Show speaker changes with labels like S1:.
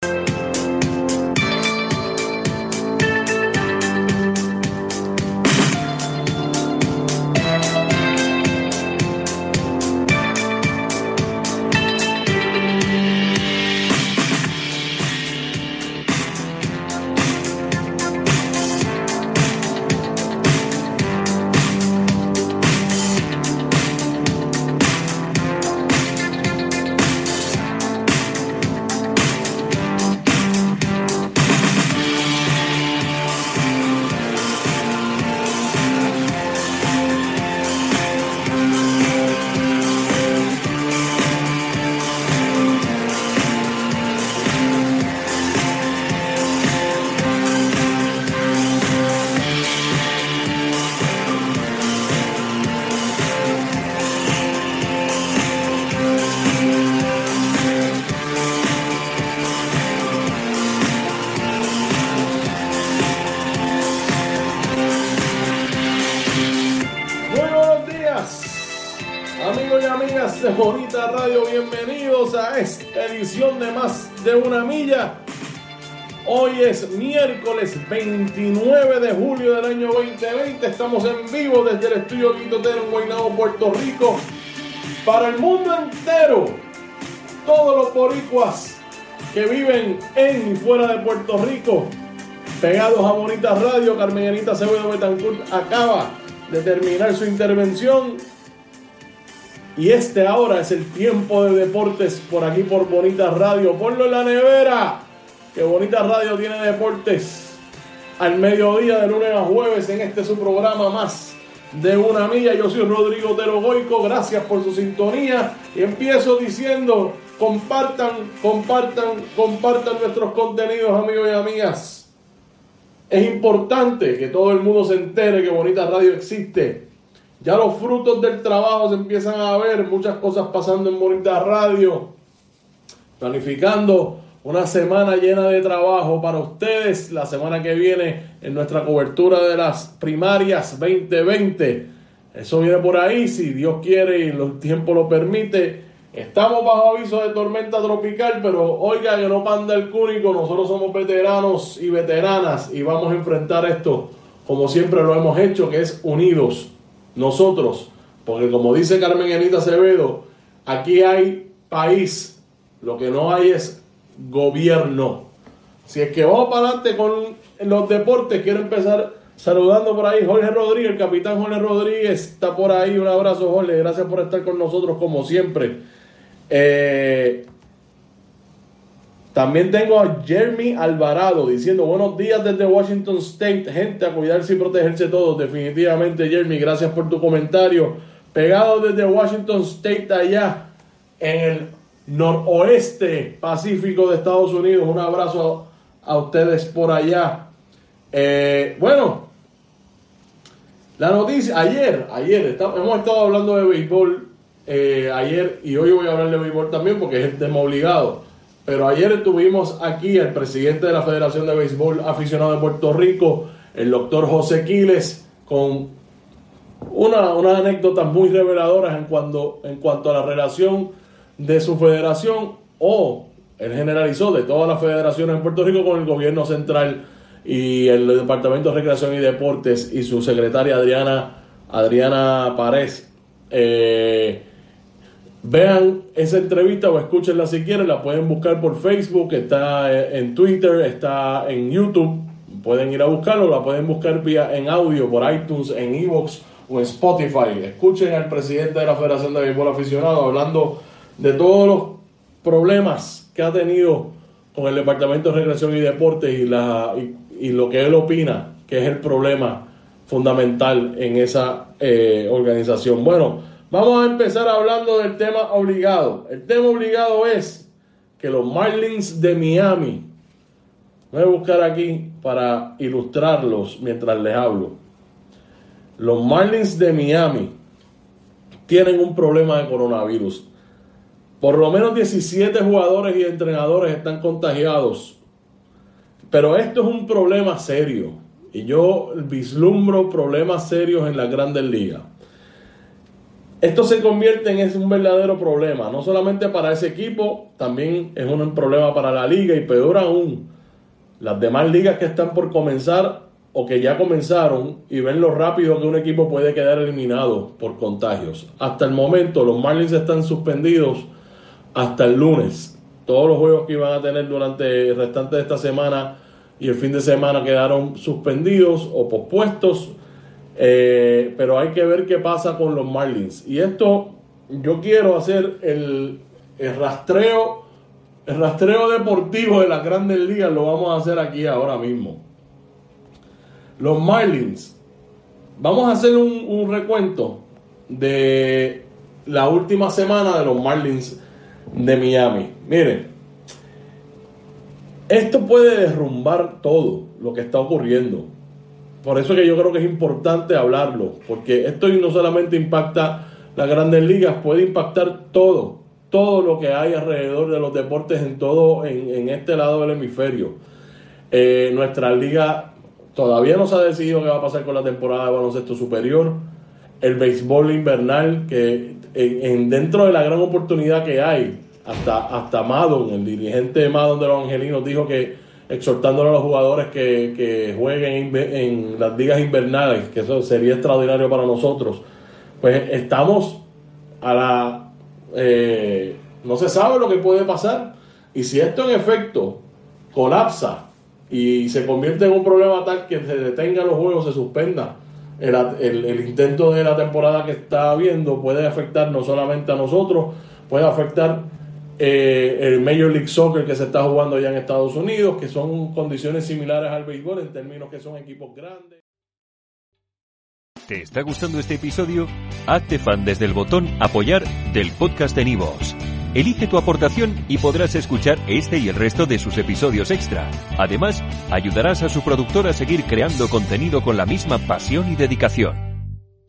S1: Muy Bonita Radio. Bienvenidos a esta edición de Más de una Milla. Hoy es miércoles 29 de julio del año 2020. Estamos en vivo desde el estudio Quintotero en Guaynabo, Puerto Rico. Para el mundo entero, todos los boricuas que viven en y fuera de Puerto Rico, pegados a Bonita Radio, Carmen Anita Acevedo Betancourt acaba de terminar su intervención. Y este ahora es el tiempo de deportes por aquí por Bonita Radio. Ponlo en la nevera, que Bonita Radio tiene deportes al mediodía de lunes a jueves en este su programa más de una milla. Yo soy Rodrigo Otero Goico, gracias por su sintonía. Y empiezo diciendo, compartan, compartan, compartan nuestros contenidos, amigos y amigas. Es importante que todo el mundo se entere que Bonita Radio existe. Ya los frutos del trabajo se empiezan a ver, muchas cosas pasando en Bonita Radio. Planificando una semana llena de trabajo para ustedes. La semana que viene en nuestra cobertura de las primarias 2020. Eso viene por ahí, si Dios quiere y el tiempo lo permite. Estamos bajo aviso de tormenta tropical, pero oiga que no panda el cúnico, nosotros somos veteranos y veteranas y vamos a enfrentar esto como siempre lo hemos hecho, que es unidos, nosotros, porque como dice Carmen Anita Acevedo, aquí hay país, lo que no hay es gobierno. Si es que vamos para adelante con los deportes, quiero empezar saludando por ahí Jorge Rodríguez, el capitán Jorge Rodríguez está por ahí, un abrazo Jorge, gracias por estar con nosotros como siempre. Eh, también tengo a Jeremy Alvarado diciendo buenos días desde Washington State, gente, a cuidarse y protegerse todos. Definitivamente, Jeremy, gracias por tu comentario. Pegado desde Washington State allá en el noroeste pacífico de Estados Unidos. Un abrazo a, ustedes por allá. Eh, bueno, la noticia, ayer, ayer, hemos estado hablando de béisbol eh, ayer y hoy voy a hablar de béisbol también porque es el tema obligado. Pero ayer tuvimos aquí al presidente de la Federación de Béisbol Aficionado de Puerto Rico, el doctor José Quiles, con una, unas anécdotas muy reveladoras en cuanto, en cuanto a la relación de su federación o él generalizó de todas las federaciones en Puerto Rico con el gobierno central y el Departamento de Recreación y Deportes y su secretaria Adriana, Adriana Párez. Eh, Vean esa entrevista o escúchenla si quieren, la pueden buscar por Facebook, está eh, en Twitter, está en YouTube, pueden ir a buscarlo, la pueden buscar vía en audio por iTunes, en Evox o en Spotify. Escuchen al presidente de la Federación de Béisbol Aficionado hablando de todos los problemas que ha tenido con el Departamento de Recreación y Deportes y, la, y, lo que él opina que es el problema fundamental en esa eh, organización. Bueno, vamos a empezar hablando del tema obligado. El tema obligado es que los Marlins de Miami, voy a buscar aquí para ilustrarlos mientras les hablo. Los Marlins de Miami tienen un problema de coronavirus. Por lo menos 17 jugadores y entrenadores están contagiados. Pero esto es un problema serio. Y yo vislumbro problemas serios en las grandes ligas. Esto se convierte en un verdadero problema, no solamente para ese equipo, también es un problema para la liga y peor aún, las demás ligas que están por comenzar o que ya comenzaron y ven lo rápido que un equipo puede quedar eliminado por contagios. Hasta el momento los Marlins están suspendidos hasta el lunes. Todos los juegos que iban a tener durante el restante de esta semana y el fin de semana quedaron suspendidos o pospuestos eh, pero hay que ver qué pasa con los Marlins. Y esto, yo quiero hacer el, rastreo, el rastreo deportivo de las grandes ligas, lo vamos a hacer aquí ahora mismo. Los Marlins, vamos a hacer un recuento de la última semana de los Marlins de Miami. Miren, esto puede derrumbar todo lo que está ocurriendo. Por eso que yo creo que es importante hablarlo, porque esto no solamente impacta las grandes ligas, puede impactar todo, todo lo que hay alrededor de los deportes en todo, en, este lado del hemisferio. Eh, nuestra liga todavía no se ha decidido qué va a pasar con la temporada de baloncesto superior, el béisbol invernal, que en, dentro de la gran oportunidad que hay, hasta, hasta Madon, el dirigente de Madon de los Angelinos, dijo que exhortándole a los jugadores que, jueguen en, las ligas invernales, que eso sería extraordinario para nosotros. Pues estamos a la... Eh, no se sabe lo que puede pasar. Y si esto en efecto colapsa y se convierte en un problema tal que se detenga los juegos, se suspenda el, el intento de la temporada que está habiendo, puede afectar no solamente a nosotros, puede afectar eh, el Major League Soccer que se está jugando ya en Estados Unidos, que son condiciones similares al béisbol en términos que son equipos grandes.
S2: ¿Te está gustando este episodio? Hazte fan desde el botón apoyar del podcast de Nivos. Elige tu aportación y podrás escuchar este y el resto de sus episodios extra. Además, ayudarás a su productor a seguir creando contenido con la misma pasión y dedicación.